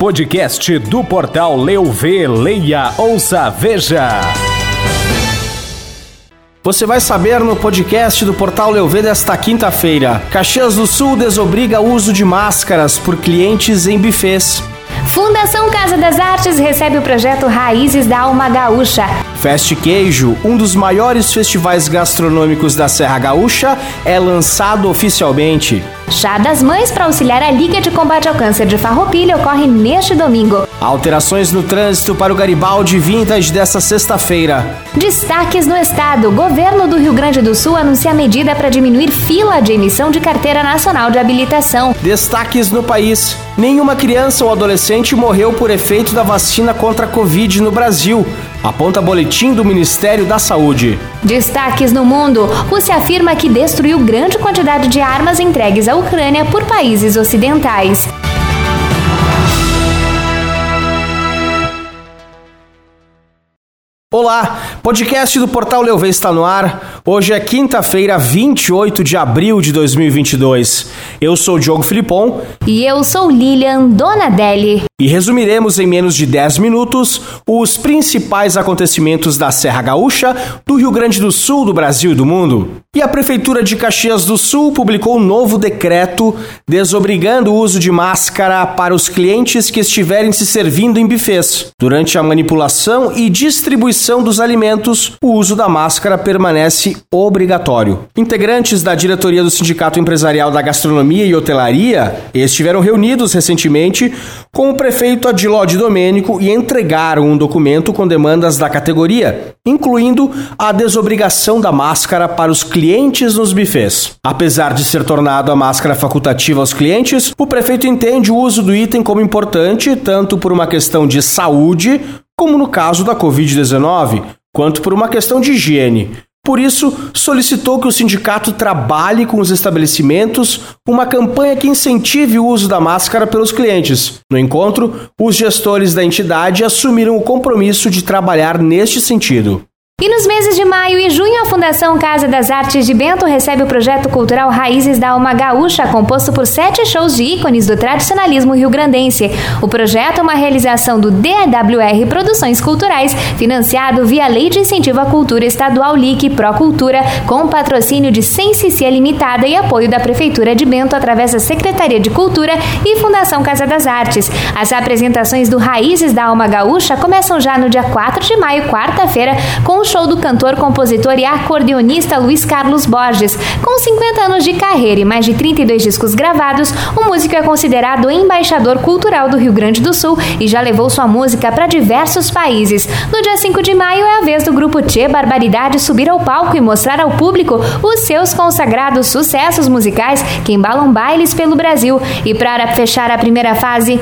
podcast do portal Leu Vê, Leia, Ouça, Veja. Você vai saber no podcast do Portal Leuve desta quinta-feira. Caxias do Sul desobriga o uso de máscaras por clientes em bufês. Fundação Casa das Artes recebe o projeto Raízes da Alma Gaúcha. Fest Queijo, um dos maiores festivais gastronômicos da Serra Gaúcha, é lançado oficialmente. Chá das Mães para auxiliar a Liga de Combate ao Câncer de Farroupilha ocorre neste domingo. Alterações no trânsito para o Garibaldi Vintage desta sexta-feira. Destaques no estado. Governo do Rio Grande do Sul anuncia medida para diminuir fila de emissão de carteira nacional de habilitação. Destaques no país. Nenhuma criança ou adolescente morreu por efeito da vacina contra a Covid no Brasil. Aponta boletim do Ministério da Saúde. Destaques no mundo. Rússia afirma que destruiu grande quantidade de armas entregues à Ucrânia por países ocidentais. Olá, podcast do Portal Leuve está no ar. Hoje é quinta-feira, 28 de abril de 2022. Eu sou o Diogo Filipon. E eu sou Lilian Donadelli. E resumiremos em menos de 10 minutos os principais acontecimentos da Serra Gaúcha, do Rio Grande do Sul, do Brasil e do mundo. E a Prefeitura de Caxias do Sul publicou um novo decreto desobrigando o uso de máscara para os clientes que estiverem se servindo em bufês. Durante a manipulação e distribuição dos alimentos, o uso da máscara permanece obrigatório. Integrantes da diretoria do Sindicato Empresarial da Gastronomia e Hotelaria estiveram reunidos recentemente com o prefeito Adiló de Domênico e entregaram um documento com demandas da categoria, incluindo a desobrigação da máscara para os clientes clientes nos bufês. Apesar de ser tornado a máscara facultativa aos clientes, o prefeito entende o uso do item como importante tanto por uma questão de saúde, como no caso da Covid-19, quanto por uma questão de higiene. Por isso, solicitou que o sindicato trabalhe com os estabelecimentos uma campanha que incentive o uso da máscara pelos clientes. No encontro, os gestores da entidade assumiram o compromisso de trabalhar neste sentido. E nos meses de maio e junho, a Fundação Casa das Artes de Bento recebe o projeto cultural Raízes da Alma Gaúcha, composto por sete shows de ícones do tradicionalismo rio-grandense. O projeto é uma realização do DWR Produções Culturais, financiado via Lei de Incentivo à Cultura Estadual LIC Procultura, com patrocínio de Sensicia Limitada e apoio da Prefeitura de Bento através da Secretaria de Cultura e Fundação Casa das Artes. As apresentações do Raízes da Alma Gaúcha começam já no dia 4 de maio, quarta-feira, com o show do cantor, compositor e acordeonista Luiz Carlos Borges. Com 50 anos de carreira e mais de 32 discos gravados, o músico é considerado embaixador cultural do Rio Grande do Sul e já levou sua música para diversos países. No dia 5 de maio é a vez do grupo Tchê Barbaridade subir ao palco e mostrar ao público os seus consagrados sucessos musicais que embalam bailes pelo Brasil. E para fechar a primeira fase,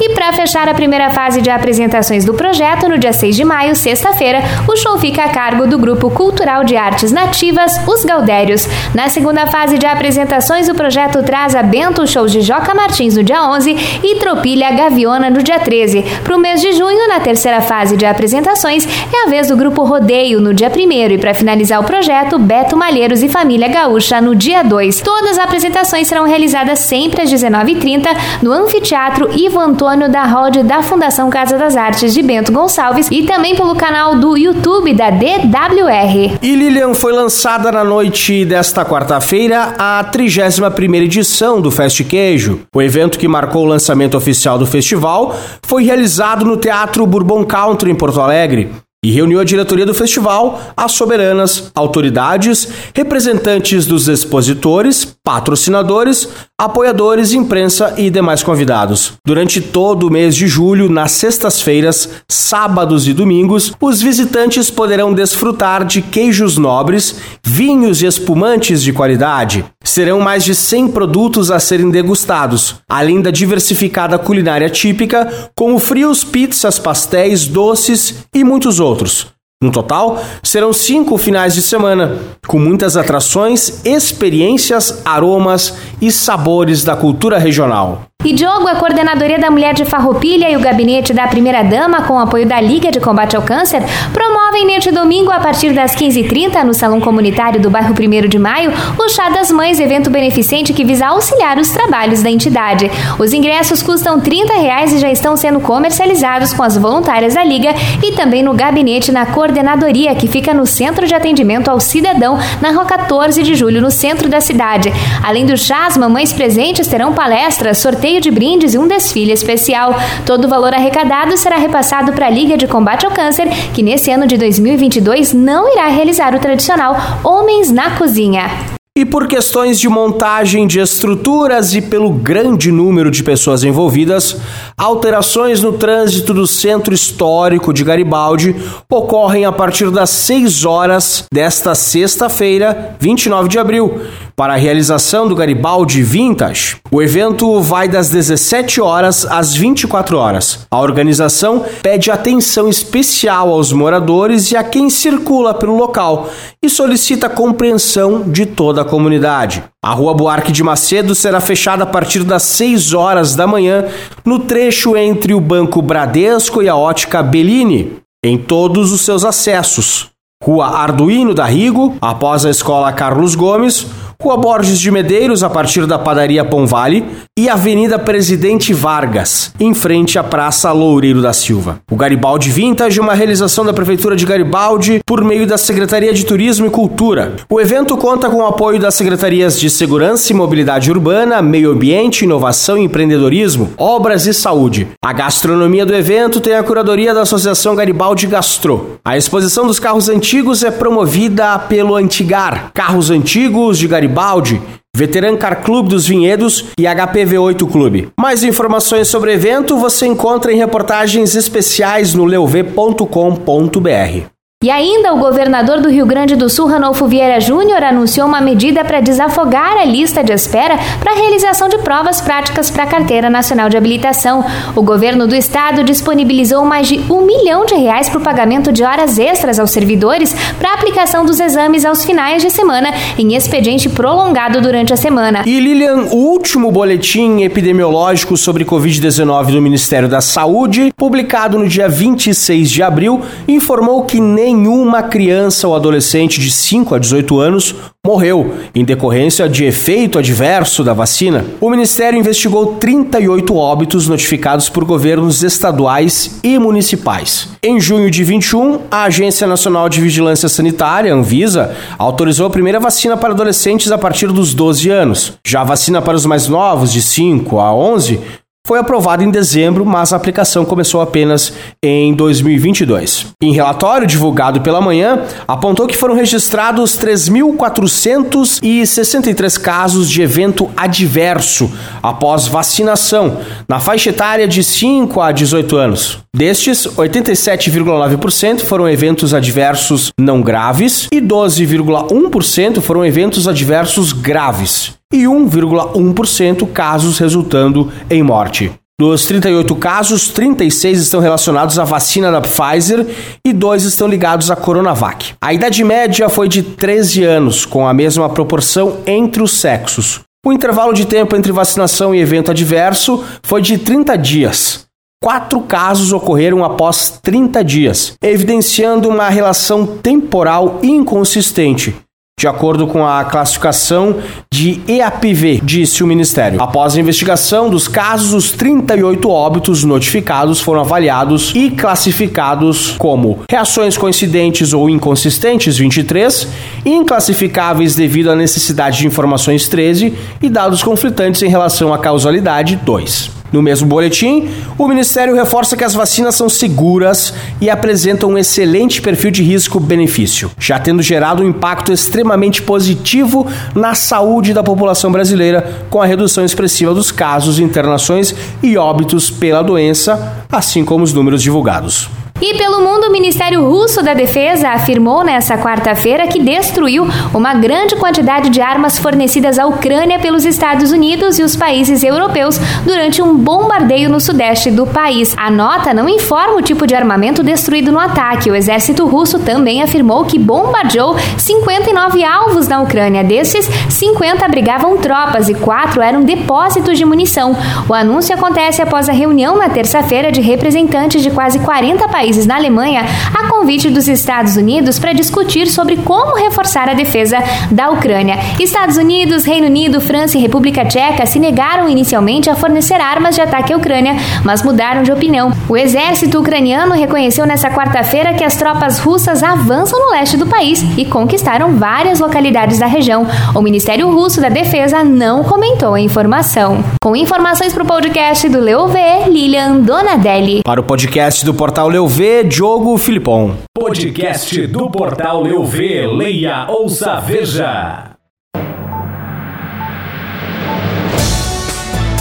e para fechar a primeira fase de apresentações do projeto, no dia 6 de maio, sexta-feira, o show fica a cargo do Grupo Cultural de Artes Nativas, Os Galdérios. Na segunda fase de apresentações, o projeto traz a Bento shows de Joca Martins no dia 11 e Tropilha Gaviona no dia 13. Para o mês de junho, na terceira fase de apresentações, é a vez do Grupo Rodeio no dia 1 e para finalizar o projeto, Beto Malheiros e Família Gaúcha no dia 2. Todas as apresentações serão realizadas sempre às 19h30 no Anfiteatro Ivo Antônio Da Rode da Fundação Casa das Artes de Bento Gonçalves e também pelo canal do YouTube da DWR. E Lilian foi lançada na noite desta quarta-feira a 31ª edição do Fest Queijo. O evento que marcou o lançamento oficial do festival foi realizado no Teatro Bourbon Country em Porto Alegre e reuniu a diretoria do festival, as soberanas, autoridades, representantes dos expositores, patrocinadores, apoiadores, imprensa e demais convidados. Durante todo o mês de julho, nas sextas-feiras, sábados e domingos, os visitantes poderão desfrutar de queijos nobres, vinhos e espumantes de qualidade. Serão mais de 100 produtos a serem degustados, além da diversificada culinária típica, como frios, pizzas, pastéis, doces e muitos outros. No total, serão cinco finais de semana, com muitas atrações, experiências, aromas e sabores da cultura regional. E Diogo, a Coordenadoria da Mulher de Farroupilha e o Gabinete da Primeira Dama, com apoio da Liga de Combate ao Câncer, promovem neste domingo, a partir das 15h30, no Salão Comunitário do bairro 1 de Maio, o Chá das Mães, evento beneficente que visa auxiliar os trabalhos da entidade. Os ingressos custam 30 reais e já estão sendo comercializados com as voluntárias da Liga e também no gabinete na coordenadoria, que fica no Centro de Atendimento ao Cidadão, na Rua 14 de Julho, no centro da cidade. Além do chá, as mamães presentes terão palestras, sorteio de brindes e um desfile especial. Todo o valor arrecadado será repassado para a Liga de Combate ao Câncer, que nesse ano de 2022 não irá realizar o tradicional Homens na Cozinha. E por questões de montagem de estruturas e pelo grande número de pessoas envolvidas, alterações no trânsito do centro histórico de Garibaldi ocorrem a partir das 6 horas desta sexta-feira, 29 de abril, para a realização do Garibaldi Vintage. O evento vai das 17 horas às 24 horas. A organização pede atenção especial aos moradores e a quem circula pelo local e solicita compreensão de toda a comunidade. A Rua Buarque de Macedo será fechada a partir das 6 horas da manhã no trecho entre o Banco Bradesco e a Ótica Bellini, em todos os seus acessos. Rua Arduino da Rigo, após a Escola Carlos Gomes, Rua Borges de Medeiros, a partir da padaria Pão Vale, e Avenida Presidente Vargas, em frente à Praça Loureiro da Silva. O Garibaldi Vintage é uma realização da Prefeitura de Garibaldi por meio da Secretaria de Turismo e Cultura. O evento conta com o apoio das Secretarias de Segurança e Mobilidade Urbana, Meio Ambiente, Inovação e Empreendedorismo, Obras e Saúde. A gastronomia do evento tem a curadoria da Associação Garibaldi Gastro. A exposição dos carros antigos é promovida pelo Antigar, Carros Antigos de Garibaldi Garibaldi, Veteran Car Club dos Vinhedos e HPV8 Clube. Mais informações sobre o evento você encontra em reportagens especiais no leuv.com.br. E ainda o governador do Rio Grande do Sul, Ranolfo Vieira Júnior, anunciou uma medida para desafogar a lista de espera para a realização de provas práticas para a Carteira Nacional de Habilitação. O governo do estado disponibilizou mais de um milhão de reais para o pagamento de horas extras aos servidores para a aplicação dos exames aos finais de semana em expediente prolongado durante a semana. E Lilian, o último boletim epidemiológico sobre Covid-19 do Ministério da Saúde, publicado no dia 26 de abril, informou que nem nenhuma criança ou adolescente de 5 a 18 anos morreu em decorrência de efeito adverso da vacina. O Ministério investigou 38 óbitos notificados por governos estaduais e municipais. Em junho de 21, a Agência Nacional de Vigilância Sanitária, Anvisa, autorizou a primeira vacina para adolescentes a partir dos 12 anos. Já a vacina para os mais novos, de 5 a 11, foi aprovado em dezembro, mas a aplicação começou apenas em 2022. Em relatório divulgado pela manhã, apontou que foram registrados 3.463 casos de evento adverso após vacinação, na faixa etária de 5 a 18 anos. Destes, 87,9% foram eventos adversos não graves e 12,1% foram eventos adversos graves e 1,1% casos resultando em morte. Dos 38 casos, 36 estão relacionados à vacina da Pfizer e dois estão ligados à Coronavac. A idade média foi de 13 anos, com a mesma proporção entre os sexos. O intervalo de tempo entre vacinação e evento adverso foi de 30 dias. Quatro casos ocorreram após 30 dias, evidenciando uma relação temporal inconsistente de acordo com a classificação de EAPV, disse o Ministério. Após a investigação dos casos, os 38 óbitos notificados foram avaliados e classificados como reações coincidentes ou inconsistentes, 23, inclassificáveis devido à necessidade de informações, 13, e dados conflitantes em relação à causalidade, 2. No mesmo boletim, o Ministério reforça que as vacinas são seguras e apresentam um excelente perfil de risco-benefício, já tendo gerado um impacto extremamente positivo na saúde da população brasileira, com a redução expressiva dos casos, internações e óbitos pela doença, assim como os números divulgados. E pelo mundo, o Ministério Russo da Defesa afirmou nesta quarta-feira que destruiu uma grande quantidade de armas fornecidas à Ucrânia pelos Estados Unidos e os países europeus durante um bombardeio no sudeste do país. A nota não informa o tipo de armamento destruído no ataque. O exército russo também afirmou que bombardeou 59 alvos na Ucrânia. Desses, 50 abrigavam tropas e quatro eram depósitos de munição. O anúncio acontece após a reunião na terça-feira de representantes de quase 40 países países na Alemanha a convite dos Estados Unidos para discutir sobre como reforçar a defesa da Ucrânia. Estados Unidos, Reino Unido, França e República Tcheca se negaram inicialmente a fornecer armas de ataque à Ucrânia, mas mudaram de opinião. O exército ucraniano reconheceu nesta quarta-feira que as tropas russas avançam no leste do país e conquistaram várias localidades da região. O Ministério Russo da Defesa não comentou a informação. Com informações para o podcast do Leo V, Lilian Donadelli. Para o podcast do portal Leo V, Diogo Filipon. Podcast do portal Eu V, leia, ouça, veja.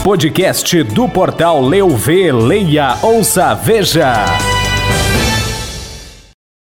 Podcast do portal Leu V, leia, ouça, veja.